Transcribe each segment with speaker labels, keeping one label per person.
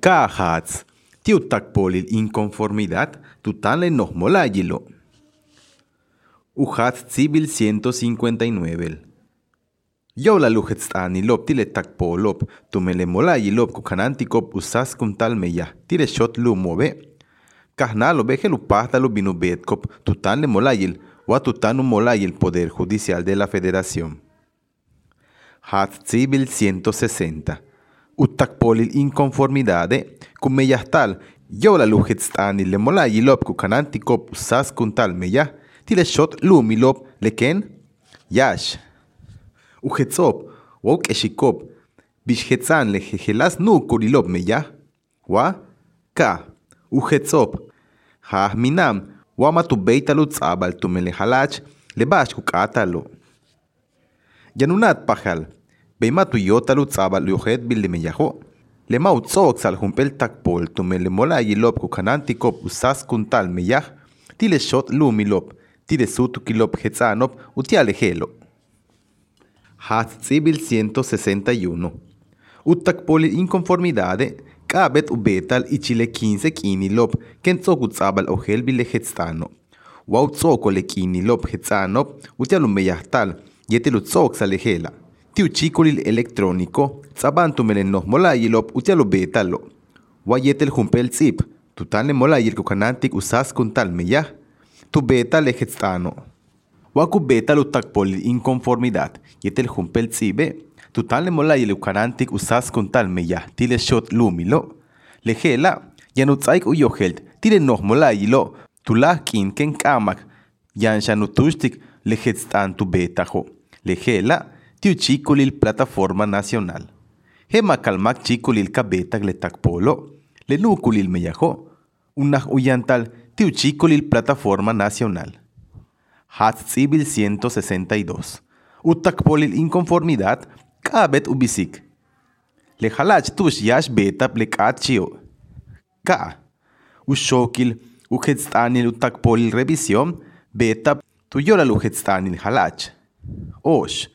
Speaker 1: Cajats, tiutakpolil inconformidad, tutanle nos molayilo. Ujat civil 159. Yo la lop tile takpolop, tumele molayilop kukanantikop usas kuntal meya, tire shot lu move. Kahnalo beje lu pasta lu binu betkop, tutanle molayil, wa tutanu molayil Poder Judicial de la Federación. Hat civil 160. Utakpolil inconformidade, kumeyastal, yo la lujetstani le molayilop kukanantikop usas kuntal meya, tile shot lu milop leken, yash. Ujetzop, wok eshikop, bishhetzan le jejelas nu kurilop meya, wa, ka, ujetzop, ha minam, wama tu beitalu tzabal tu melehalach, le bash kukatalo. Yanunat pajal, beima tu yotalu tzabal yujet bil meyaho. Le mau tzok sal humpel takpol tu mele mola yilop kukanantikop usas kuntal meyah, tile shot lumilop, tile sutu kilop hetzanop. Hatzibil 161. Utakpoli inconformidade, kabet ubetal y chile 15 kinilop, ken tzokutzabal ojel bile hetzano. Wau tzoko le kinilop hetzanop, utialu meyahtal, yetelu tzok salejela. Tiu chikulil electrónico, tzabantu melenos molayilop, utialu betalo. Wayetel humpel tzip, tutane molayil kukanantik usas kuntal meyah, tu beta le hetzano. Waku beta lu takpol inconformidad, yetel humpel tzibe, tutan le mola yele ukarantik usas kuntal meya, tile shot lumilo. Lejela, yanutzaik uyohelt, tile noh mola yilo, tulah kin ken kamak, yan shanutushtik lejetstan tu betajo. Lejela, tiu chikulil plataforma nacional. Hema kalmak chikulil kabeta le takpolo, le nukulil meyajo, unah uyantal tiu chikulil plataforma nacional. Hat Civil 162. Utakpolil inconformidad, kabet ubisik. Le halach tush yash betap le kachio. Ka. Ushokil ujetstanil utakpolil revisión, betap tuyola ujetstanil halach. Osh.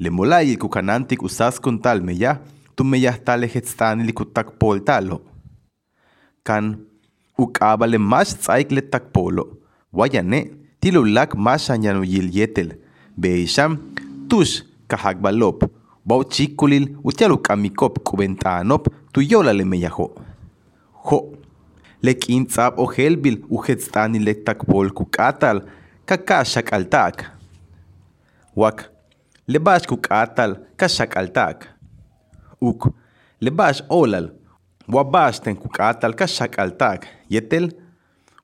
Speaker 1: Le molayil kukanantik usas kuntal meya, tu meyah tale jetstanil kutakpol talo. Kan ukabale mash tzaik le takpolo. Wayane, tilulak mashan yil yetel, beisham, tush kahagbalop, bau chikulil amikop kubentanop, tuyola le meyajo. Jo, lekin tzab o helbil ujetstani le takpol kukatal, kakashak altak. Wak, lebash kukatal, kashak altak. Uk, lebash olal, wabash ten kukatal, kashak altak, yetel,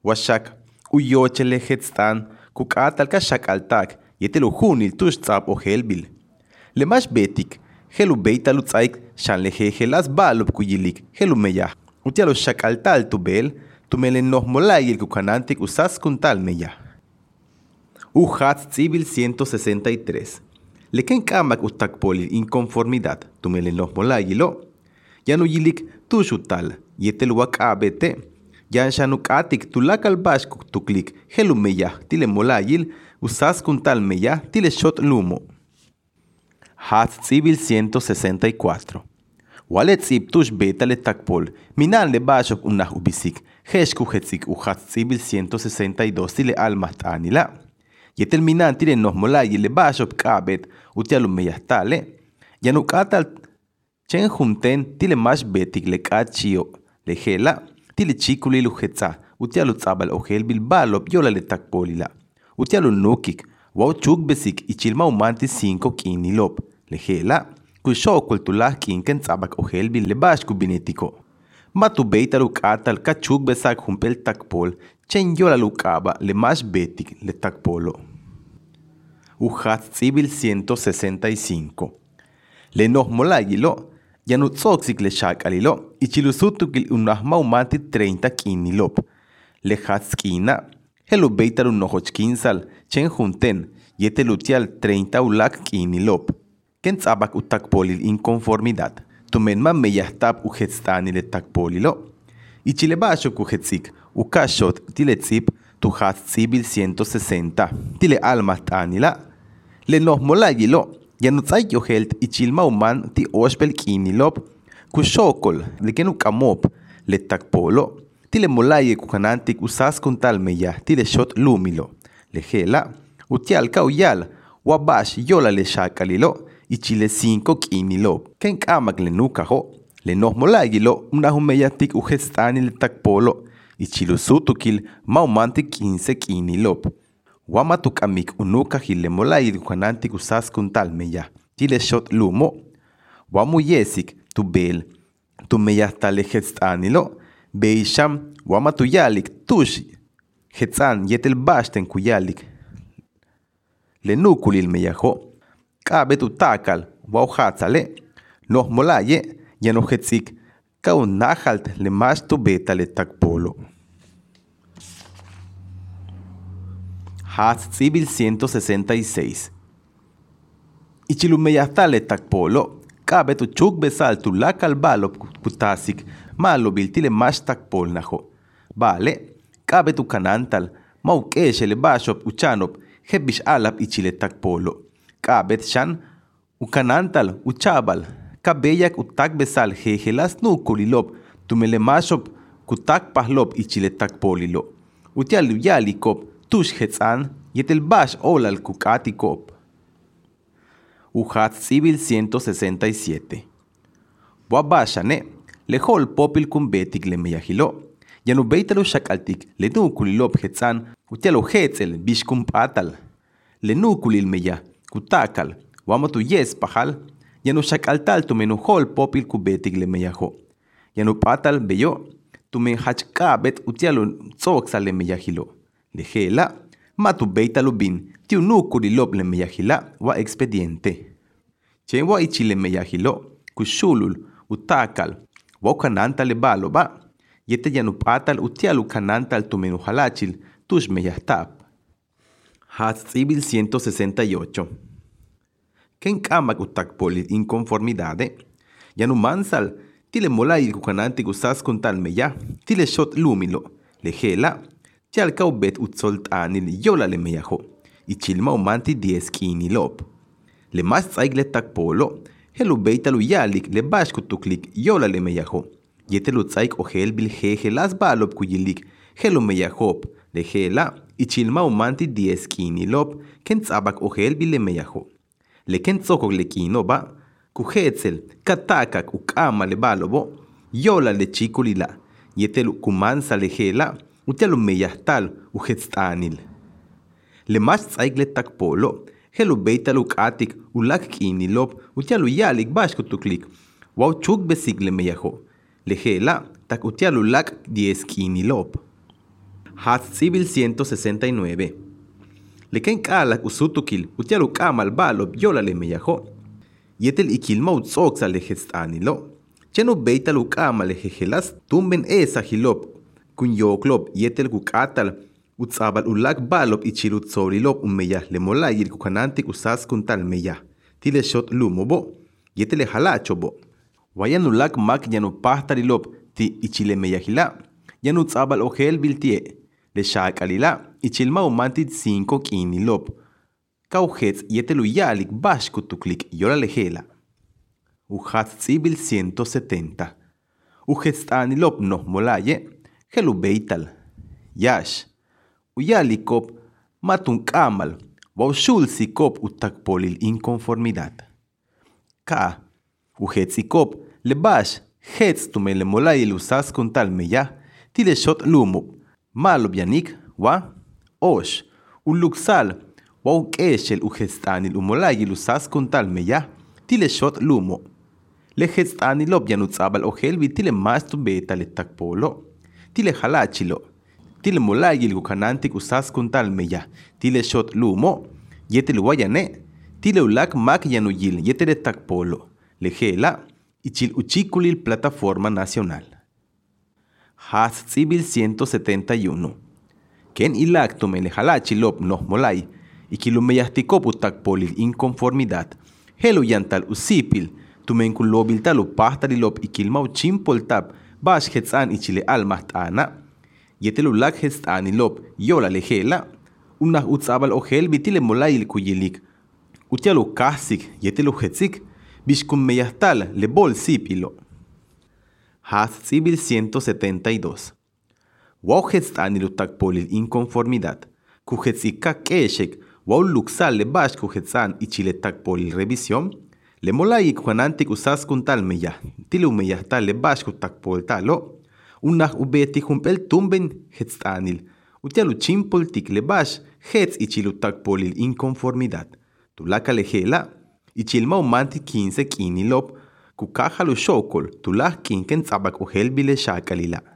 Speaker 1: washak, uyochele hetstan, kukatal kashakaltak, yetel ujunil o helbil. Lemash betik, helu beitalu tzaik, shan lejejelas balub kuyilik, helu meyah. Utialo shakaltal tu bel, tu melen noh molayil kukanantik usas kuntal meyah. Uhat civil 163. Leken kamak ustakpolil inconformidad, tu melen noh molayilo. Yanu yilik tushutal, yetel wak abete, yan shanukatik tulakal bashkuk tuklik helu meya tile molayil usas kuntal meya tile shot lumo. Hat civil 164. Walet zip tush beta le takpol, minan le bashok unah ubisik, heshku hetzik u hat civil 162 tile almat anila. Yetel minan tile noh molayil le bashok kabet utialum meya tale, yanukatal chen junten tile mash betik le kachio, le hela, tili chikuli lu hetza, utialu tzabal ojel bilbalop yola le takpolila. Utialu nukik, wau chuk besik ichilma umanti 5 kinilop, lejela, kusho kultulah kinken tzabak ojel bil le bashku binetiko. Matu beita lu katal ka chuk besak humpel takpol, chen yola lu kaba le mash betik le takpolo. Uhat civil 165. Le noh molayilo, Yanu tzoxik le shak alilo, ichilusutukil unahma umanti 30 kinilop. Le hatskina, helu beitaru nohochkinsal, chen junten, yete lutial 30 ulak kinilop. Ken tzabak utakpolil inconformidad, tumenma meyahtab ujetstani le takpolilo. Ichilebasho kujetzik, ukashot tiletzip, tu hat cibil 160, tile alma tanila. Le noh molayilo, Yanutzay yohelt ichilma uman ti oshpel kinilop, Kuxokol, le kenu kamop, le takpolo, tile molaye kukanantik usas tal meya, tile shot lumilo, le gela, utial kauyal, wabash yola le shakalilo, y chile 5 kinilo, ken le nukajo, le nos molayilo, una humeyatik ujestani le takpolo, y chilo sutukil, maumantik 15 kinilop. Wamatuk amik unuka hile molayil kukanantik usas tal meya, tile shot lumo, wamu yesik, tu bel, tu meyastale anilo, beisham, wama tu yalik, tushi, hetzan, yetel basten kuyalik. Lenukulil meyajo, kabe tu takal, wau hatzale, noh molaye, yano hetzik, kau nahalt le mas tu beta le takpolo. Hatz Civil 166 Ichilumeyastale takpolo, kabe tu chuk besal tu lakal balo kutasik malo biltile mashtak polnajo. Vale, kabe tu kanantal, mau keshele bashop uchanop, hebish alap ichile takpolo. Kabet shan, ukanantal uchabal, kabeyak utak besal jejelas nu kulilop, tumele mashop kutak pahlop ichile takpolilo. Utial yalikop, tush hetzan, yetel bash olal kukatikop. Ujat Civil 167. Wabashane, lejol popil kumbetik le meyahilo. Yanu beitalo shakaltik, le nukulilop hetzan, utialo hetzel bishkum patal. Le nukulil meya, kutakal, wamatu yes pahal, yanu shakaltal tu menuhol popil kubetik le meyaho. Yanu patal beyo, tu men hachkabet utialo tzoxal le meyahilo. Lejela, matu beitalo bin, tiu nukulilop le meyahila wa expediente. Chenwa ichile meyahilo, kushulul, utakal, wa kananta le balo ba, yete yanupatal utialu kananta al tumenu halachil, tush meyahtab. Hatzibil 168. Ken kamak utakpolit inconformidade, yanumansal, tile molay kukananti gusas tal meya, tile shot lumilo, lejela, tial kaubet utsoltanil yola le meyaho, ichilma umanti 10 kinilop. Le mas tsaik le takpolo, helu beitalu yalik le bash kutuklik yola le meyaho. Yetelu tsaik o hel bil jeje las balop kuyilik, helu meyahop, le hela, ichilma umanti 10 kinilop, ken tsabak o hel bil le meyaho. Le ken tsokok le kino ba, kuhetzel, katakak ukama le balobo, yola le chikulila, yetelu kumansa le hela, utialu meyahtal uhetstanil. Le mas tsaik le takpolo, helu beitalu katik ulak kinilop, utialu yalik bash kutuklik, wau chuk besik le meyaho. Le hela, tak utialu lak 10 kinilop. Hat Civil 169. Le ken kalak usutukil, utialu kamal balop yola le meyaho. Yetel ikilma utzoksa le gestanilo. Chenu beitalu kamal le tumben esa hilop, kun yoklop yetel kukatal, utzabal ulak balop ichilut sorilop umeyah le molayil kukanantik usas kuntal meyah. Tile shot lumobo, yetele halachobo. Wayan ulak mak yanu pahtarilop ti ichile meyahila, yanu tzabal ojel biltie, le shakalila, ichilma umantit 5 kinilop. Kauhetz yetelu yalik bash kutuklik yola lejela. Uhatz tsibil 170. Uhetz tanilop no molaye, helu beital. Yash. Uyalikop matun kamal, waushul sikop utakpolil inconformidad. Ka. Uhetsikop le bash, hetz tume le molay usas con tal meya, tile shot lumo, malo bianik, wa, osh, uluksal, wa ukeshel uhetstanil umolay usas con tal meya, tile shot lumo. Le hetstanil objanut sabal ohelvi tile mas tu beta le takpolo, tile halachilo, tile molay gukanantik usas con tal meya, tile shot lumo, yetel guayane, tile ulak mak yanuyil, yetel takpolo, le gela, ichil uchikulil Plataforma Nacional. Has Civil 171. Ken ilak tumele halachilop no molay, ikilumeyastikop utakpolil inconformidad, helo yantal usipil, tumenkulobil talu pahtarilop ikilmau chimpol tap, bash hetzan ichile almahtana, yetelulak hetzanilop yola lejela, unah utzabal ojel bitile molayil kuyilik, utialu kasik yetelu hetzik, bishkum meyastal le bol sipilo. Haz Civil 172. Wow anil utakpolil inconformidad. Kujetzika keshek, wow luxal le bash kujetzan y chile takpolil revisión. Le molai juanantik usas kuntal meya, tile umeya tal le bash kutakpol talo. Unah ubeti humpel tumben hetstanil. Utialu chimpol tik le bash, hetz y chilu takpolil inconformidad. Tulaka lejela, y chilma umanti 15 kinilop, kukajalu xokol, tulah kinken tzabak uhelbile shakalila.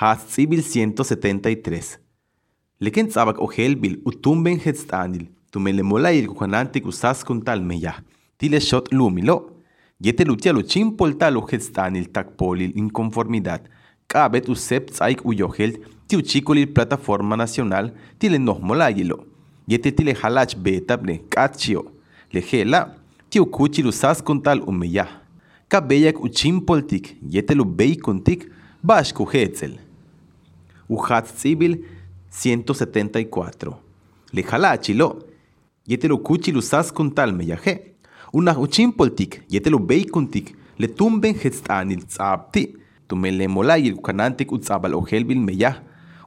Speaker 1: Has Sibil 173. Leken tzabak uhelbil utumben hetstanil, tumelemolayil kujanantik usas kuntal meya. Tile shot lumilo. Yete lutialu chimpol talu hetstanil takpolil inconformidad. Kabet usep tzaik uyohel tiu chicolil plataforma nacional tile nohmolayilo. Yete tile halach betable kachio. Lejela tiu kuchilu sas kuntal umeya. Kabeyak uchimpoltik yetelu beikuntik bash kuhetzel. Uhat Sibil 174. Lejalachilo yetelu kuchilu sas kuntal meyaje. Una uchimpoltik yetelu beikuntik le tumben hetstanil tzabti. Tumele molayil kanantik utzabal ojelbil meyah.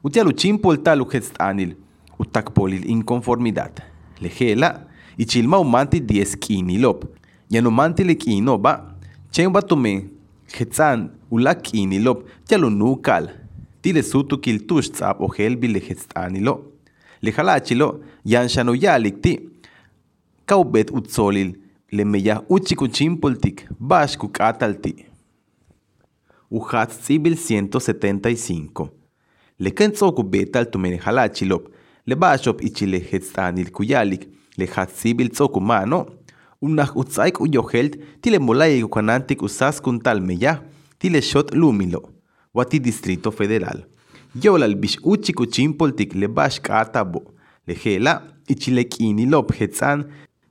Speaker 1: Utialu chimpoltal uhetstanil utakpolil inconformidad. Lejela y chilma umanti 10 kinilop. Yanumanti le kino ba. Chen ba tume hetsan ula kinilop yalo nukal. Tile sutu kil tush tzab o helbi le hetsanilo. Le halachilo yan shano yalikti. Kaubet utzolil le meya uchiku chimpoltik bash kukatalti. Uhat Sibil 175. Le kentzoku betal tumene halachilop. Le bashop ichile hetsanil kuyalik le hatzibil tzokumano, unah utzaik uyohelt tile molay kuanantik usas kuntal meya, tile shot lumilo, wati distrito federal. Yolal bish uchi kuchimpoltik le bash katabo, le hela, ichilekini lop hetzan,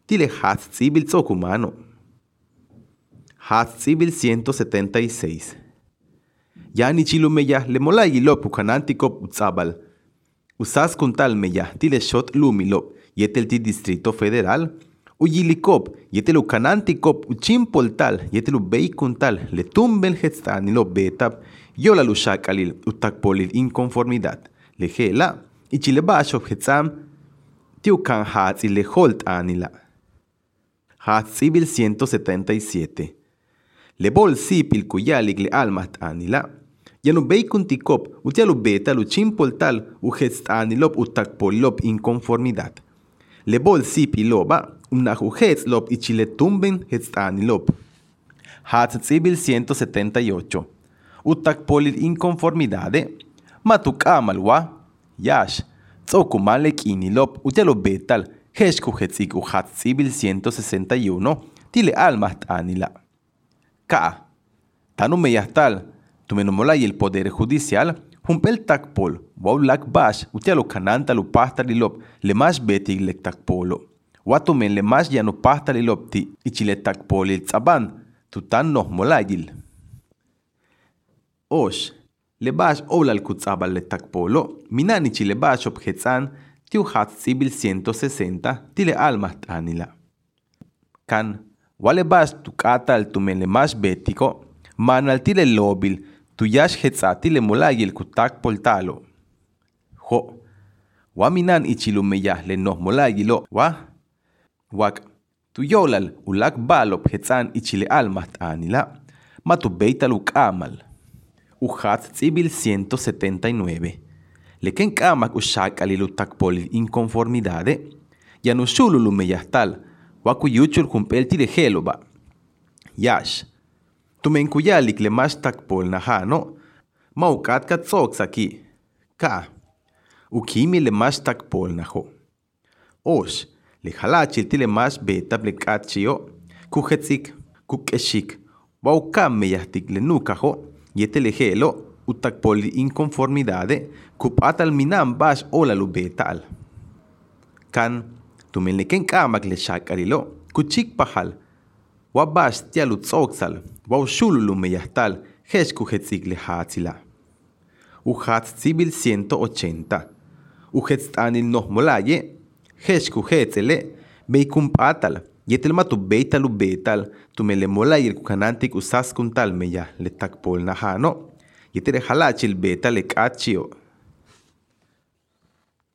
Speaker 1: tile hatzibil tzokumano. Hatzibil 176. Yani chilumeya le molay lop kuanantikop utzabal. Usas kuntal meya, tile shot lumilo, yetelti Distrito Federal, Uyilikop, yetelu Kanantikop, Uchimpoltal, yetelu Beikuntal, le tumbel lo Betab, yola Lushakalil, Utakpolil inconformidad, le Gela, Ichilebashov Hetzam, Tiukan Hatz y le Holt Anila. Hatz Civil 177. Le bol sipil kuyalik le almat anila. Yanu beikuntikop, utialu beta lu chimpoltal, uhetz anilop utakpolilop inconformidad le bol sipi loba, una jujetz lob y chile tumben hetzani lob. Hatzibil 178. Utak polil inconformidade, matuk amalwa, yash, tzokumale kini lob, utelo betal, heshku hetzik Hatzibil 161, tile almat anila. Ka, tanu meyastal, tumenomolay el poder judicial, Humpel takpol, wow lak bash, utialo kananta lu pasta li lop, le mas beti lek takpolo. Watu men le mas yanu pasta li lop ti, ichile takpoli tzaban, tutan noh molayil. Osh, le bash oulal kutzabal le takpolo, minan ichile bash objetzan, tiu hat sibil 160, tile almas tanila. Kan, wale bash tukatal tumen le mas betiko, manal tile lobil, tuyash hetzati le molayil kutak poltalo. Ho, wa minan ichilumeyah le noh molayilo, wa? Wak, tuyolal ulak balop hetzan ichile almat anila, matu beital ukamal. Uhat tsibil 179. Leken kamak ushakalilu takpolil inconformidade, yanushululu meyahtal, wakuyuchul kumpel tile heloba. Yash, Tumenkuyalik le mashtakpol nahano, maukat katzokzaki, ka, ukimi le mashtakpol naho. Osh, le halachil tile mash betab le kachio, kuhetzik, kukeshik, waukam meyahtik le nukaho, yete le gelo, utakpol inconformidade, kupatal minam bash ola lu betal. Kan, tumenleken kamak le shakarilo, kuchik pahal, wabash tialu tzoksal, wau shululu meyastal, heshku hetzigle hatzila. Uhatz zibil 180. Uhetz anil noh molaye, heshku hetzele, beikum patal, Yetel ma tu beital u betal, tu me le mola y el cucanantic usas con tal me ya, le takpol na ha no. Yetere halachil betal le kachio,